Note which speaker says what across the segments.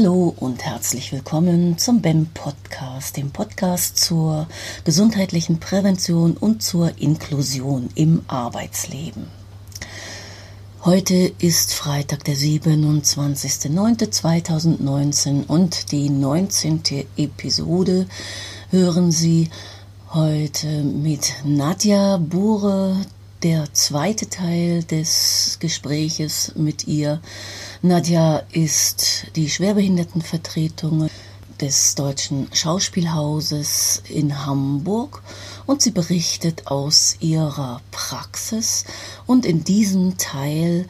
Speaker 1: Hallo und herzlich willkommen zum BEM Podcast, dem Podcast zur gesundheitlichen Prävention und zur Inklusion im Arbeitsleben. Heute ist Freitag, der 27.09.2019 und die 19. Episode hören Sie heute mit Nadja Bure, der zweite Teil des Gespräches mit ihr Nadja ist die Schwerbehindertenvertretung des Deutschen Schauspielhauses in Hamburg und sie berichtet aus ihrer Praxis und in diesem Teil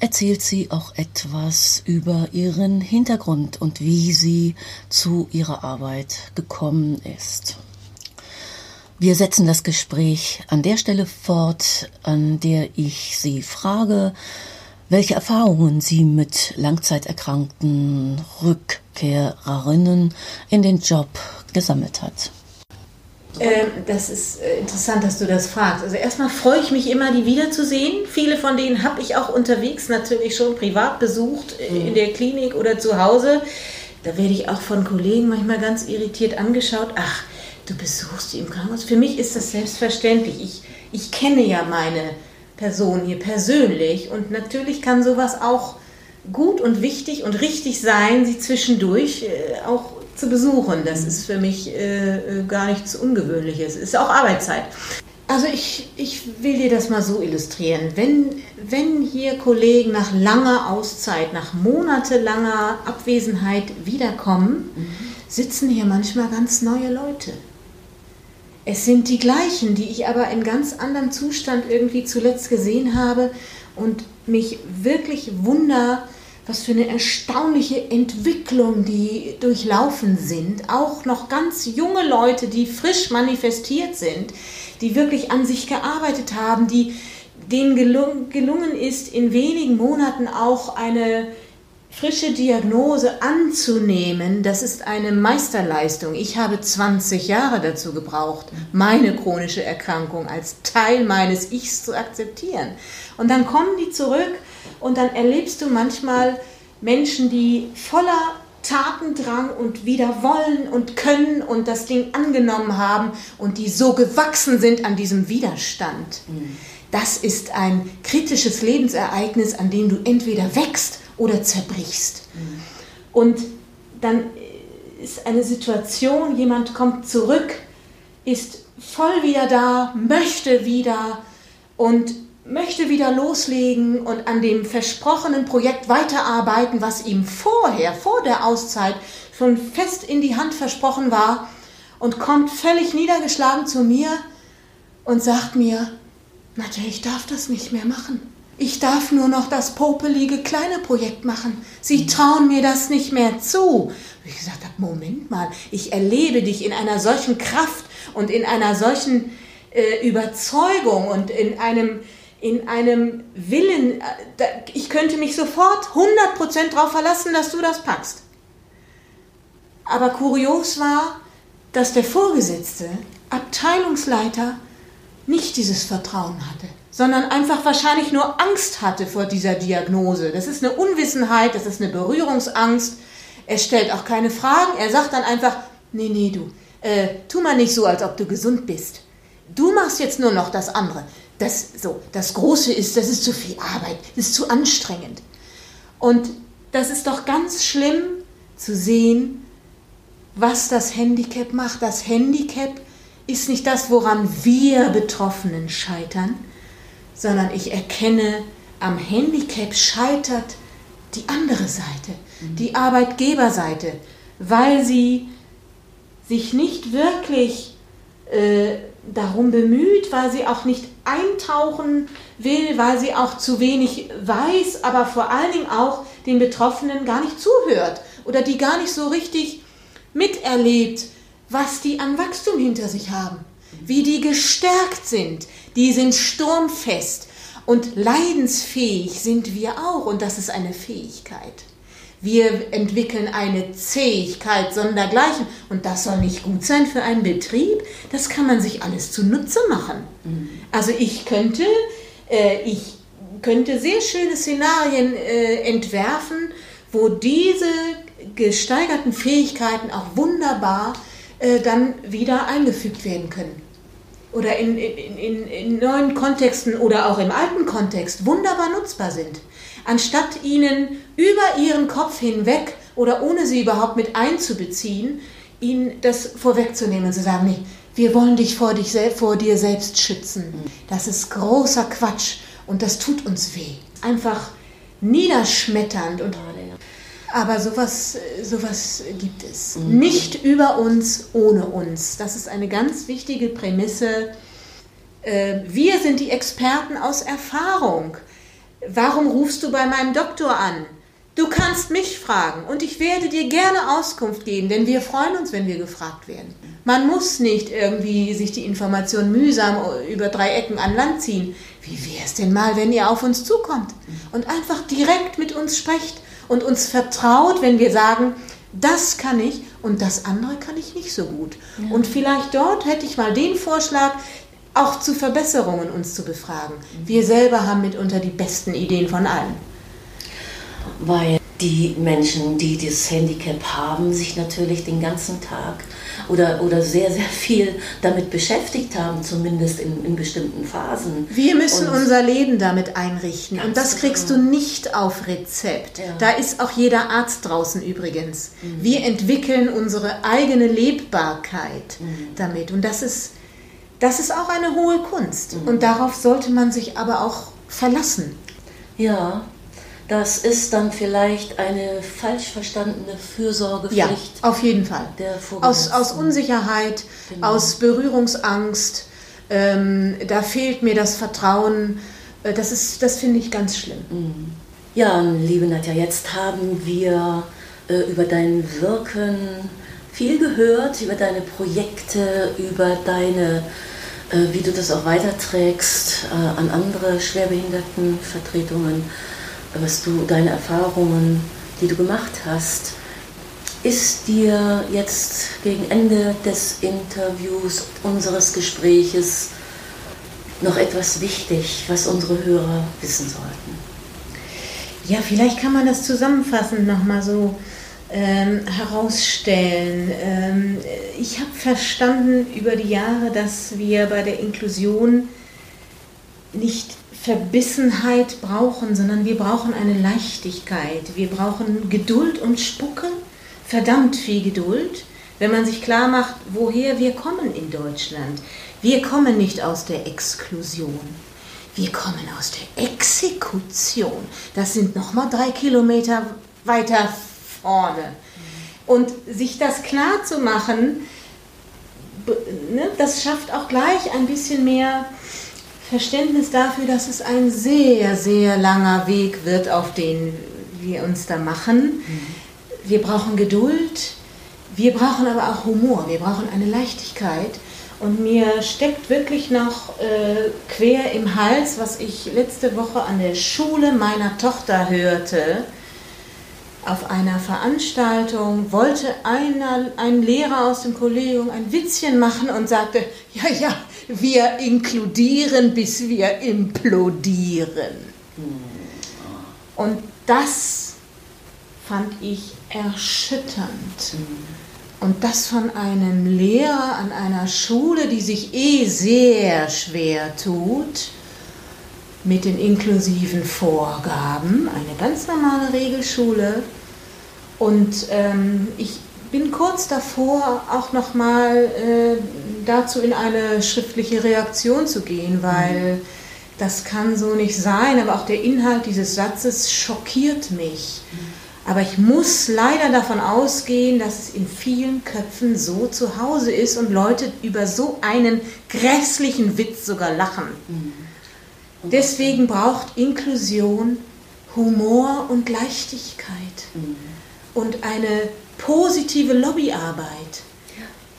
Speaker 1: erzählt sie auch etwas über ihren Hintergrund und wie sie zu ihrer Arbeit gekommen ist. Wir setzen das Gespräch an der Stelle fort, an der ich Sie frage, welche Erfahrungen sie mit langzeiterkrankten Rückkehrerinnen in den Job gesammelt hat.
Speaker 2: Ähm, das ist äh, interessant, dass du das fragst. Also erstmal freue ich mich immer, die wiederzusehen. Viele von denen habe ich auch unterwegs natürlich schon privat besucht, äh, in der Klinik oder zu Hause. Da werde ich auch von Kollegen manchmal ganz irritiert angeschaut. Ach, du besuchst die im Krankenhaus. Für mich ist das selbstverständlich. Ich, ich kenne ja meine Person hier persönlich. Und natürlich kann sowas auch gut und wichtig und richtig sein, sie zwischendurch äh, auch zu besuchen. Das ist für mich äh, äh gar nichts Ungewöhnliches. Ist auch Arbeitszeit. Also ich, ich will dir das mal so illustrieren. Wenn, wenn hier Kollegen nach langer Auszeit, nach monatelanger Abwesenheit wiederkommen, mhm. sitzen hier manchmal ganz neue Leute. Es sind die gleichen, die ich aber in ganz anderem Zustand irgendwie zuletzt gesehen habe und mich wirklich wunder, was für eine erstaunliche Entwicklung die durchlaufen sind. Auch noch ganz junge Leute, die frisch manifestiert sind, die wirklich an sich gearbeitet haben, die denen gelungen ist, in wenigen Monaten auch eine frische Diagnose anzunehmen, das ist eine Meisterleistung. Ich habe 20 Jahre dazu gebraucht, meine chronische Erkrankung als Teil meines Ichs zu akzeptieren. Und dann kommen die zurück und dann erlebst du manchmal Menschen, die voller Tatendrang und wieder wollen und können und das Ding angenommen haben und die so gewachsen sind an diesem Widerstand. Mhm. Das ist ein kritisches Lebensereignis, an dem du entweder wächst oder zerbrichst. Mhm. Und dann ist eine Situation, jemand kommt zurück, ist voll wieder da, möchte wieder und möchte wieder loslegen und an dem versprochenen Projekt weiterarbeiten, was ihm vorher, vor der Auszeit, schon fest in die Hand versprochen war und kommt völlig niedergeschlagen zu mir und sagt mir, Nadja, ich darf das nicht mehr machen. Ich darf nur noch das popelige kleine Projekt machen. Sie trauen mir das nicht mehr zu. ich gesagt habe, Moment mal, ich erlebe dich in einer solchen Kraft und in einer solchen äh, Überzeugung und in einem, in einem Willen. Äh, ich könnte mich sofort 100% darauf verlassen, dass du das packst. Aber kurios war, dass der Vorgesetzte, Abteilungsleiter, nicht dieses Vertrauen hatte sondern einfach wahrscheinlich nur Angst hatte vor dieser Diagnose. Das ist eine Unwissenheit, das ist eine Berührungsangst. Er stellt auch keine Fragen, er sagt dann einfach, nee, nee, du, äh, tu mal nicht so, als ob du gesund bist. Du machst jetzt nur noch das andere. Das, so, das Große ist, das ist zu viel Arbeit, das ist zu anstrengend. Und das ist doch ganz schlimm zu sehen, was das Handicap macht. Das Handicap ist nicht das, woran wir Betroffenen scheitern, sondern ich erkenne, am Handicap scheitert die andere Seite, mhm. die Arbeitgeberseite, weil sie sich nicht wirklich äh, darum bemüht, weil sie auch nicht eintauchen will, weil sie auch zu wenig weiß, aber vor allen Dingen auch den Betroffenen gar nicht zuhört oder die gar nicht so richtig miterlebt, was die an Wachstum hinter sich haben wie die gestärkt sind. Die sind sturmfest und leidensfähig sind wir auch und das ist eine Fähigkeit. Wir entwickeln eine Zähigkeit sondergleichen und das soll nicht gut sein für einen Betrieb. Das kann man sich alles zunutze machen. Mhm. Also ich könnte, äh, ich könnte sehr schöne Szenarien äh, entwerfen, wo diese gesteigerten Fähigkeiten auch wunderbar äh, dann wieder eingefügt werden können. Oder in, in, in, in neuen Kontexten oder auch im alten Kontext wunderbar nutzbar sind. Anstatt ihnen über ihren Kopf hinweg oder ohne sie überhaupt mit einzubeziehen, ihnen das vorwegzunehmen und zu sagen, nee, wir wollen dich vor, dich vor dir selbst schützen. Das ist großer Quatsch und das tut uns weh. Einfach niederschmetternd und aber sowas, sowas gibt es. Mhm. Nicht über uns, ohne uns. Das ist eine ganz wichtige Prämisse. Äh, wir sind die Experten aus Erfahrung. Warum rufst du bei meinem Doktor an? Du kannst mich fragen und ich werde dir gerne Auskunft geben, denn wir freuen uns, wenn wir gefragt werden. Man muss nicht irgendwie sich die Information mühsam über drei Ecken an Land ziehen. Wie wäre es denn mal, wenn ihr auf uns zukommt und einfach direkt mit uns sprecht und uns vertraut, wenn wir sagen, das kann ich und das andere kann ich nicht so gut. Ja. Und vielleicht dort hätte ich mal den Vorschlag, auch zu Verbesserungen uns zu befragen. Wir selber haben mitunter die besten Ideen von allen.
Speaker 1: Weil die Menschen, die das Handicap haben, sich natürlich den ganzen Tag oder, oder sehr, sehr viel damit beschäftigt haben, zumindest in, in bestimmten Phasen.
Speaker 2: Wir müssen und unser Leben damit einrichten und das kriegst genau. du nicht auf Rezept. Ja. Da ist auch jeder Arzt draußen übrigens. Mhm. Wir entwickeln unsere eigene Lebbarkeit mhm. damit und das ist, das ist auch eine hohe Kunst mhm. und darauf sollte man sich aber auch verlassen.
Speaker 1: Ja, das ist dann vielleicht eine falsch verstandene Fürsorgepflicht.
Speaker 2: Ja, auf jeden Fall. aus, aus Unsicherheit, genau. aus Berührungsangst. Ähm, da fehlt mir das Vertrauen. Äh, das, ist, das finde ich ganz schlimm. Mhm.
Speaker 1: Ja, liebe Nadja, jetzt haben wir äh, über dein Wirken viel gehört, über deine Projekte, über deine, äh, wie du das auch weiterträgst äh, an andere Schwerbehindertenvertretungen was du, deine Erfahrungen, die du gemacht hast, ist dir jetzt gegen Ende des Interviews, unseres Gespräches, noch etwas wichtig, was unsere Hörer wissen sollten?
Speaker 2: Ja, vielleicht kann man das zusammenfassend nochmal so ähm, herausstellen. Ähm, ich habe verstanden über die Jahre, dass wir bei der Inklusion nicht Verbissenheit brauchen, sondern wir brauchen eine Leichtigkeit. Wir brauchen Geduld und Spucken, verdammt viel Geduld, wenn man sich klar macht, woher wir kommen in Deutschland. Wir kommen nicht aus der Exklusion. Wir kommen aus der Exekution. Das sind nochmal drei Kilometer weiter vorne. Und sich das klar zu machen, ne, das schafft auch gleich ein bisschen mehr Verständnis dafür, dass es ein sehr, sehr langer Weg wird, auf den wir uns da machen. Mhm. Wir brauchen Geduld, wir brauchen aber auch Humor, wir brauchen eine Leichtigkeit. Und mir steckt wirklich noch äh, quer im Hals, was ich letzte Woche an der Schule meiner Tochter hörte. Auf einer Veranstaltung wollte einer, ein Lehrer aus dem Kollegium ein Witzchen machen und sagte, ja, ja, wir inkludieren, bis wir implodieren. Und das fand ich erschütternd. Und das von einem Lehrer an einer Schule, die sich eh sehr schwer tut mit den inklusiven Vorgaben, eine ganz normale Regelschule. Und ähm, ich bin kurz davor, auch nochmal äh, dazu in eine schriftliche Reaktion zu gehen, weil mhm. das kann so nicht sein, aber auch der Inhalt dieses Satzes schockiert mich. Mhm. Aber ich muss leider davon ausgehen, dass es in vielen Köpfen so zu Hause ist und Leute über so einen grässlichen Witz sogar lachen. Mhm. Deswegen braucht Inklusion Humor und Leichtigkeit mhm. und eine positive Lobbyarbeit.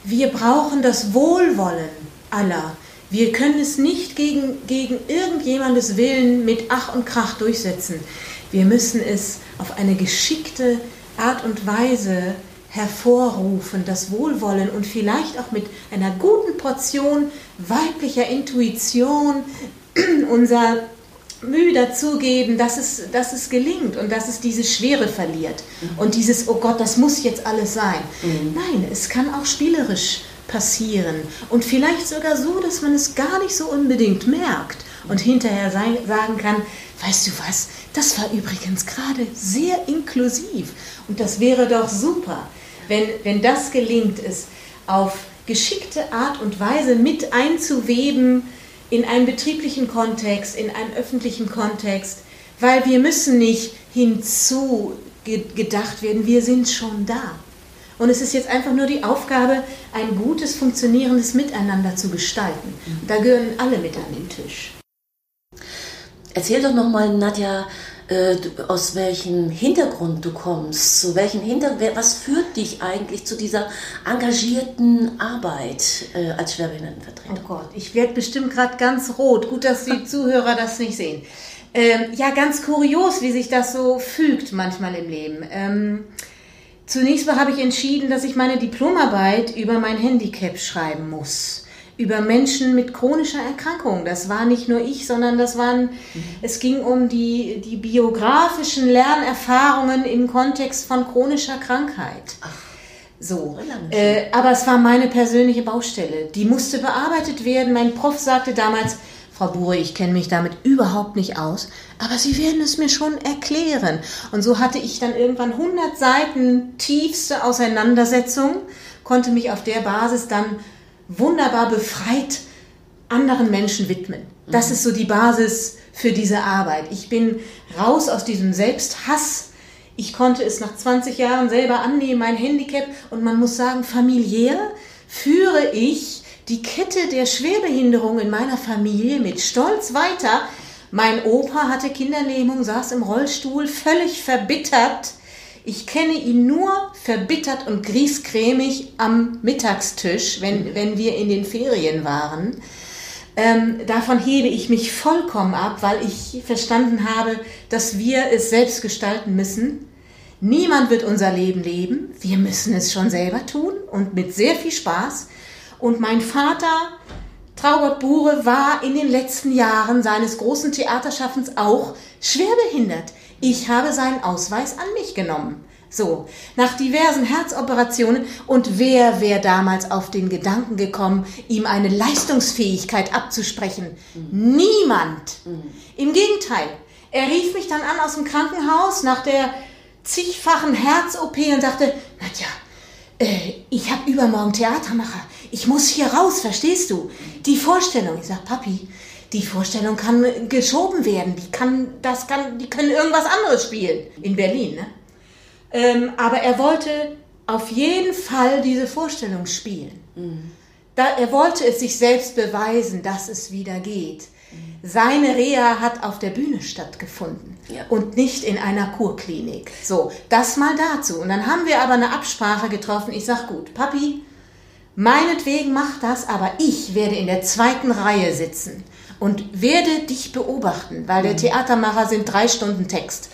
Speaker 2: Wir brauchen das Wohlwollen aller. Wir können es nicht gegen, gegen irgendjemandes Willen mit Ach und Krach durchsetzen. Wir müssen es auf eine geschickte Art und Weise hervorrufen, das Wohlwollen und vielleicht auch mit einer guten Portion weiblicher Intuition unser Mühe dazugeben, dass es, dass es gelingt und dass es diese Schwere verliert. Mhm. Und dieses, oh Gott, das muss jetzt alles sein. Mhm. Nein, es kann auch spielerisch passieren. Und vielleicht sogar so, dass man es gar nicht so unbedingt merkt und hinterher sein, sagen kann, weißt du was, das war übrigens gerade sehr inklusiv. Und das wäre doch super, wenn, wenn das gelingt, es auf geschickte Art und Weise mit einzuweben, in einen betrieblichen Kontext, in einen öffentlichen Kontext, weil wir müssen nicht hinzugedacht werden, wir sind schon da. Und es ist jetzt einfach nur die Aufgabe, ein gutes, funktionierendes Miteinander zu gestalten. Da gehören alle mit an den Tisch.
Speaker 1: Erzähl doch nochmal, Nadja, äh, aus welchem Hintergrund du kommst, zu welchen Hinter was führt dich eigentlich zu dieser engagierten Arbeit äh, als Schwerbehindertenvertreter?
Speaker 2: Oh Gott, ich werde bestimmt gerade ganz rot. Gut, dass die Zuhörer das nicht sehen. Ähm, ja, ganz kurios, wie sich das so fügt manchmal im Leben. Ähm, zunächst mal habe ich entschieden, dass ich meine Diplomarbeit über mein Handicap schreiben muss über Menschen mit chronischer Erkrankung. Das war nicht nur ich, sondern das waren, mhm. es ging um die, die biografischen Lernerfahrungen im Kontext von chronischer Krankheit. Ach. So, äh, aber es war meine persönliche Baustelle. Die musste bearbeitet werden. Mein Prof sagte damals, Frau Bure, ich kenne mich damit überhaupt nicht aus, aber Sie werden es mir schon erklären. Und so hatte ich dann irgendwann 100 Seiten tiefste Auseinandersetzung, konnte mich auf der Basis dann wunderbar befreit anderen Menschen widmen. Das mhm. ist so die Basis für diese Arbeit. Ich bin raus aus diesem Selbsthass. Ich konnte es nach 20 Jahren selber annehmen, mein Handicap. Und man muss sagen, familiär führe ich die Kette der Schwerbehinderung in meiner Familie mit Stolz weiter. Mein Opa hatte Kinderlähmung, saß im Rollstuhl, völlig verbittert ich kenne ihn nur verbittert und griesgrämig am Mittagstisch, wenn, mhm. wenn wir in den Ferien waren. Ähm, davon hebe ich mich vollkommen ab, weil ich verstanden habe, dass wir es selbst gestalten müssen. Niemand wird unser Leben leben. Wir müssen es schon selber tun und mit sehr viel Spaß. Und mein Vater, Traugott Bure, war in den letzten Jahren seines großen Theaterschaffens auch schwerbehindert. Ich habe seinen Ausweis an mich genommen. So, nach diversen Herzoperationen und wer wäre damals auf den Gedanken gekommen, ihm eine Leistungsfähigkeit abzusprechen? Mhm. Niemand. Mhm. Im Gegenteil, er rief mich dann an aus dem Krankenhaus nach der zigfachen Herz-OP und sagte, Nadja, äh, ich habe übermorgen Theatermacher. Ich muss hier raus, verstehst du? Die Vorstellung. Ich sag, Papi, die Vorstellung kann geschoben werden. Die kann, das kann, die können irgendwas anderes spielen. In Berlin, ne? Ähm, aber er wollte auf jeden Fall diese Vorstellung spielen. Mhm. Da, er wollte es sich selbst beweisen, dass es wieder geht. Mhm. Seine Reha hat auf der Bühne stattgefunden ja. und nicht in einer Kurklinik. So, das mal dazu. Und dann haben wir aber eine Absprache getroffen. Ich sag gut, Papi, meinetwegen mach das, aber ich werde in der zweiten Reihe sitzen und werde dich beobachten, weil der mhm. Theatermacher sind drei Stunden Text.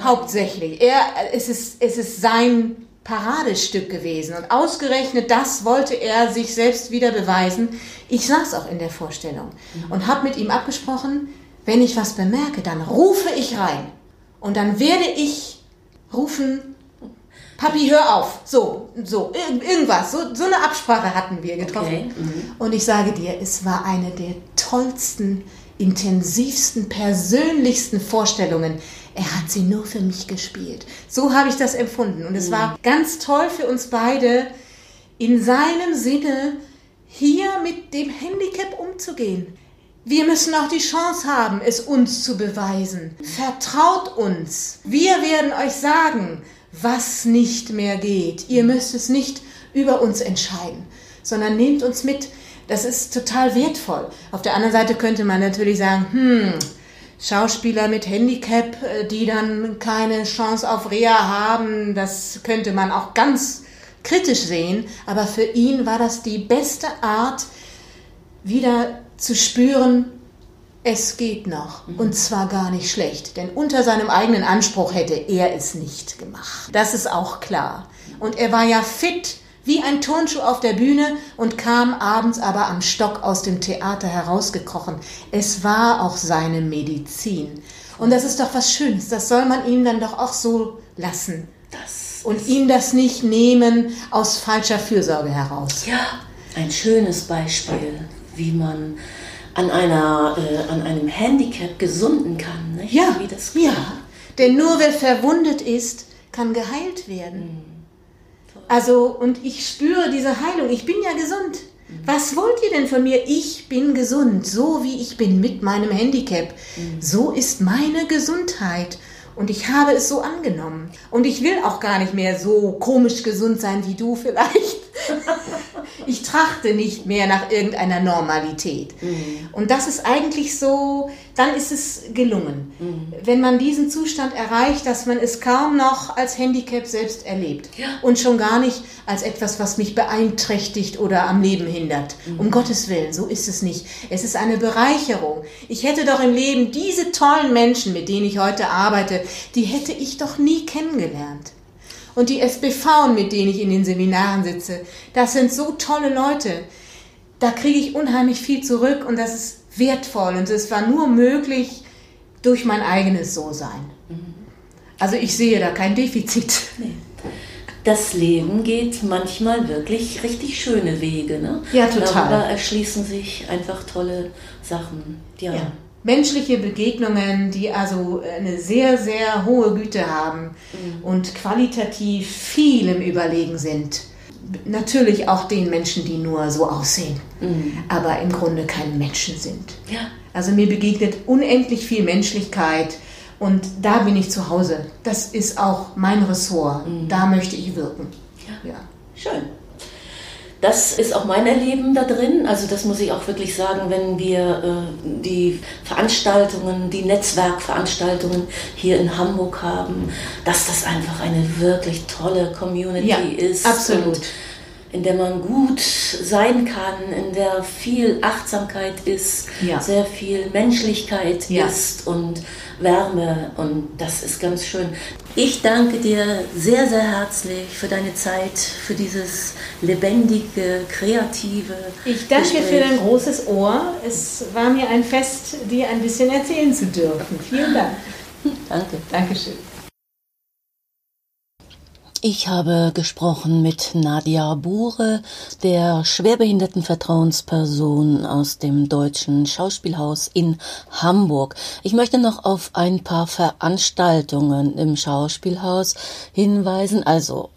Speaker 2: Hauptsächlich. Er, es, ist, es ist sein Paradestück gewesen. Und ausgerechnet das wollte er sich selbst wieder beweisen. Ich saß auch in der Vorstellung mhm. und habe mit ihm abgesprochen, wenn ich was bemerke, dann rufe ich rein. Und dann werde ich rufen, Papi, hör auf. So, so, irgendwas. So, so eine Absprache hatten wir getroffen. Okay. Mhm. Und ich sage dir, es war eine der tollsten, intensivsten, persönlichsten Vorstellungen. Er hat sie nur für mich gespielt. So habe ich das empfunden. Und es mhm. war ganz toll für uns beide, in seinem Sinne hier mit dem Handicap umzugehen. Wir müssen auch die Chance haben, es uns zu beweisen. Vertraut uns. Wir werden euch sagen, was nicht mehr geht. Ihr müsst es nicht über uns entscheiden, sondern nehmt uns mit. Das ist total wertvoll. Auf der anderen Seite könnte man natürlich sagen, hm, Schauspieler mit Handicap, äh, die dann keine Chance auf Reha haben, das könnte man auch ganz kritisch sehen. Aber für ihn war das die beste Art, wieder zu spüren, es geht noch. Und zwar gar nicht schlecht. Denn unter seinem eigenen Anspruch hätte er es nicht gemacht. Das ist auch klar. Und er war ja fit wie ein Turnschuh auf der Bühne und kam abends aber am Stock aus dem Theater herausgekrochen. Es war auch seine Medizin. Und das ist doch was Schönes. Das soll man ihm dann doch auch so lassen.
Speaker 1: Das
Speaker 2: und ihm das nicht nehmen aus falscher Fürsorge heraus.
Speaker 1: Ja, ein schönes Beispiel, wie man an, einer, äh, an einem Handicap gesunden kann. Nicht?
Speaker 2: Ja,
Speaker 1: wie das
Speaker 2: ja. Denn nur wer verwundet ist, kann geheilt werden. Also, und ich spüre diese Heilung. Ich bin ja gesund. Was wollt ihr denn von mir? Ich bin gesund, so wie ich bin mit meinem Handicap. So ist meine Gesundheit. Und ich habe es so angenommen. Und ich will auch gar nicht mehr so komisch gesund sein wie du vielleicht. Ich trachte nicht mehr nach irgendeiner Normalität. Mhm. Und das ist eigentlich so, dann ist es gelungen. Mhm. Wenn man diesen Zustand erreicht, dass man es kaum noch als Handicap selbst erlebt. Ja. Und schon gar nicht als etwas, was mich beeinträchtigt oder am Leben hindert. Mhm. Um Gottes Willen, so ist es nicht. Es ist eine Bereicherung. Ich hätte doch im Leben diese tollen Menschen, mit denen ich heute arbeite, die hätte ich doch nie kennengelernt. Und die SBV, mit denen ich in den Seminaren sitze, das sind so tolle Leute. Da kriege ich unheimlich viel zurück und das ist wertvoll. Und es war nur möglich durch mein eigenes So-Sein. Also ich sehe da kein Defizit. Nee.
Speaker 1: Das Leben geht manchmal wirklich richtig schöne Wege. Ne?
Speaker 2: Ja, total.
Speaker 1: Darüber erschließen sich einfach tolle Sachen.
Speaker 2: ja. ja menschliche Begegnungen, die also eine sehr, sehr hohe Güte haben mhm. und qualitativ viel im Überlegen sind. Natürlich auch den Menschen, die nur so aussehen, mhm. aber im Grunde keine Menschen sind.
Speaker 1: Ja.
Speaker 2: Also mir begegnet unendlich viel Menschlichkeit und da bin ich zu Hause. Das ist auch mein Ressort. Mhm. Da möchte ich wirken.
Speaker 1: Ja. ja. Schön. Das ist auch mein Erleben da drin. Also das muss ich auch wirklich sagen, wenn wir äh, die Veranstaltungen, die Netzwerkveranstaltungen hier in Hamburg haben, dass das einfach eine wirklich tolle Community
Speaker 2: ja,
Speaker 1: ist.
Speaker 2: Absolut.
Speaker 1: In der man gut sein kann, in der viel Achtsamkeit ist,
Speaker 2: ja.
Speaker 1: sehr viel Menschlichkeit
Speaker 2: ja.
Speaker 1: ist und Wärme und das ist ganz schön. Ich danke dir sehr, sehr herzlich für deine Zeit, für dieses lebendige, kreative.
Speaker 2: Ich danke Gespräch. für dein großes Ohr. Es war mir ein Fest, dir ein bisschen erzählen zu dürfen. Vielen Dank.
Speaker 1: Danke.
Speaker 2: Dankeschön.
Speaker 1: Ich habe gesprochen mit Nadia Bure, der schwerbehinderten Vertrauensperson aus dem Deutschen Schauspielhaus in Hamburg. Ich möchte noch auf ein paar Veranstaltungen im Schauspielhaus hinweisen. Also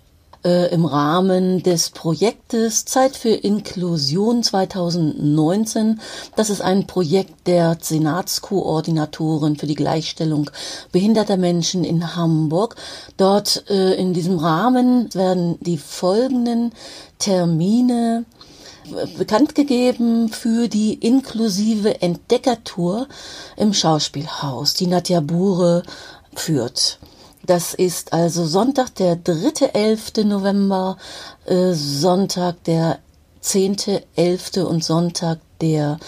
Speaker 1: äh, im Rahmen des Projektes Zeit für Inklusion 2019. Das ist ein Projekt der Senatskoordinatorin für die Gleichstellung behinderter Menschen in Hamburg. Dort äh, in diesem Rahmen werden die folgenden Termine äh, bekannt gegeben für die inklusive Entdeckertour im Schauspielhaus, die Nadja Bure führt. Das ist also Sonntag, der 3.11. November, äh, Sonntag, der 10.11. und Sonntag, der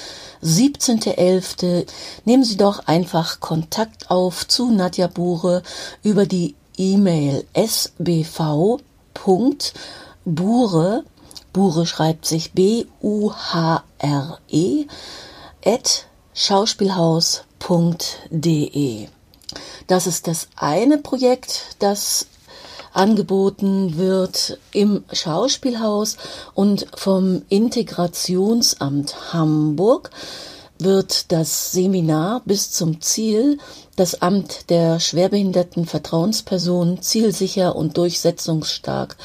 Speaker 1: 17.11. Nehmen Sie doch einfach Kontakt auf zu Nadja Bure über die E-Mail sbv.bure, Bure schreibt sich B-U-H-R-E, at schauspielhaus.de. Das ist das eine Projekt, das angeboten wird im Schauspielhaus und vom Integrationsamt Hamburg wird das Seminar bis zum Ziel das Amt der schwerbehinderten Vertrauensperson zielsicher und durchsetzungsstark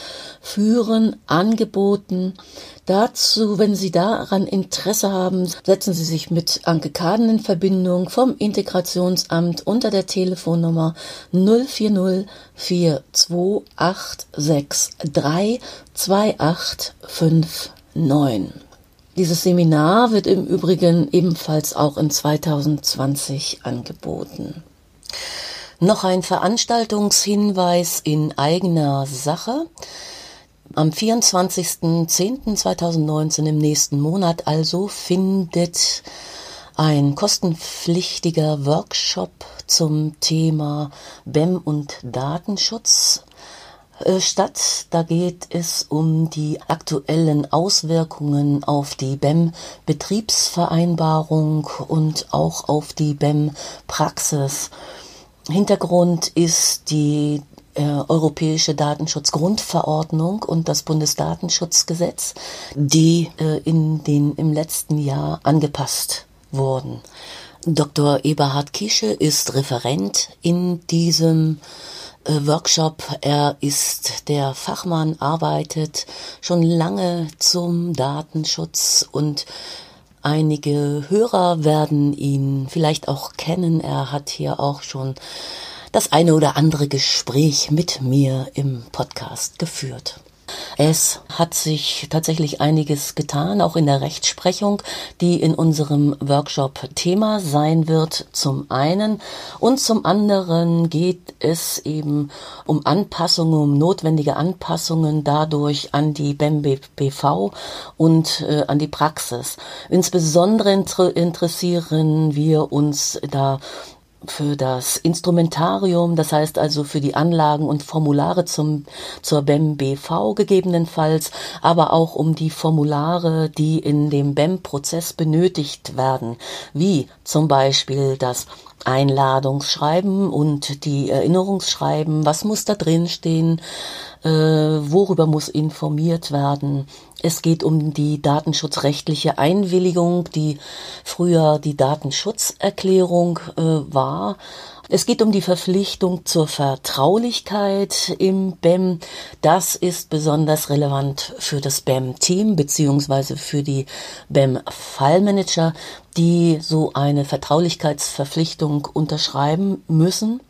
Speaker 1: führen, angeboten. Dazu, wenn Sie daran Interesse haben, setzen Sie sich mit Anke Kaden in Verbindung vom Integrationsamt unter der Telefonnummer 040 42863 2859. Dieses Seminar wird im Übrigen ebenfalls auch in 2020 angeboten. Noch ein Veranstaltungshinweis in eigener Sache. Am 24.10.2019 im nächsten Monat also findet ein kostenpflichtiger Workshop zum Thema BEM und Datenschutz äh, statt. Da geht es um die aktuellen Auswirkungen auf die BEM-Betriebsvereinbarung und auch auf die BEM-Praxis. Hintergrund ist die äh, Europäische Datenschutzgrundverordnung und das Bundesdatenschutzgesetz, die äh, in den im letzten Jahr angepasst wurden. Dr. Eberhard Kische ist Referent in diesem äh, Workshop. Er ist der Fachmann, arbeitet schon lange zum Datenschutz und einige Hörer werden ihn vielleicht auch kennen. Er hat hier auch schon das eine oder andere Gespräch mit mir im Podcast geführt. Es hat sich tatsächlich einiges getan, auch in der Rechtsprechung, die in unserem Workshop Thema sein wird, zum einen. Und zum anderen geht es eben um Anpassungen, um notwendige Anpassungen dadurch an die BEM-BV und äh, an die Praxis. Insbesondere inter interessieren wir uns da für das Instrumentarium, das heißt also für die Anlagen und Formulare zum, zur BEM-BV gegebenenfalls, aber auch um die Formulare, die in dem BEM-Prozess benötigt werden, wie zum Beispiel das Einladungsschreiben und die Erinnerungsschreiben, was muss da drin stehen, äh, worüber muss informiert werden. Es geht um die datenschutzrechtliche Einwilligung, die früher die Datenschutzerklärung äh, war. Es geht um die Verpflichtung zur Vertraulichkeit im BEM. Das ist besonders relevant für das BEM-Team beziehungsweise für die BEM-Fallmanager, die so eine Vertraulichkeitsverpflichtung unterschreiben müssen.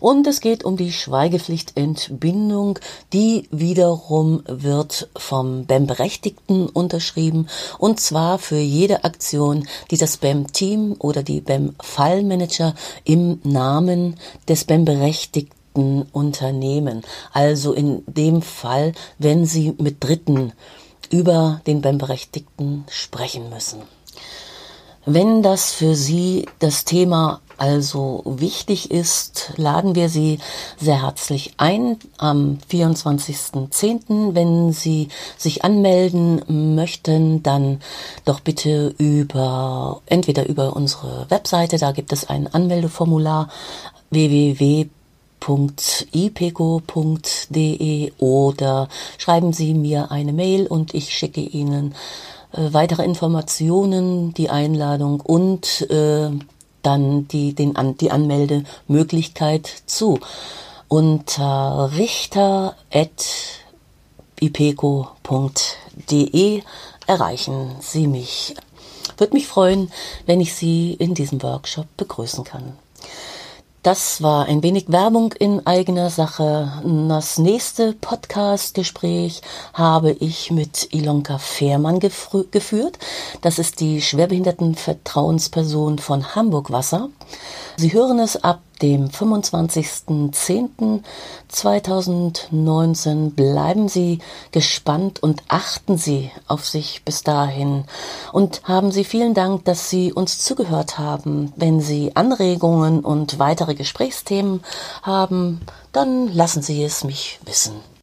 Speaker 1: Und es geht um die Schweigepflichtentbindung, die wiederum wird vom BEM-Berechtigten unterschrieben und zwar für jede Aktion, die das BEM-Team oder die BEM-Fallmanager im Namen des BEM-Berechtigten unternehmen. Also in dem Fall, wenn sie mit Dritten über den BEM-Berechtigten sprechen müssen. Wenn das für Sie das Thema also wichtig ist, laden wir Sie sehr herzlich ein am 24.10. Wenn Sie sich anmelden möchten, dann doch bitte über, entweder über unsere Webseite, da gibt es ein Anmeldeformular www.ipeco.de oder schreiben Sie mir eine Mail und ich schicke Ihnen äh, weitere Informationen, die Einladung und äh, dann die, den, die Anmeldemöglichkeit zu. Unter richter.ipeco.de erreichen Sie mich. Würde mich freuen, wenn ich Sie in diesem Workshop begrüßen kann. Das war ein wenig Werbung in eigener Sache. Das nächste Podcast-Gespräch habe ich mit Ilonka Fehrmann geführt. Das ist die Schwerbehindertenvertrauensperson von Hamburg Wasser. Sie hören es ab dem 25.10.2019. Bleiben Sie gespannt und achten Sie auf sich bis dahin. Und haben Sie vielen Dank, dass Sie uns zugehört haben. Wenn Sie Anregungen und weitere Gesprächsthemen haben, dann lassen Sie es mich wissen.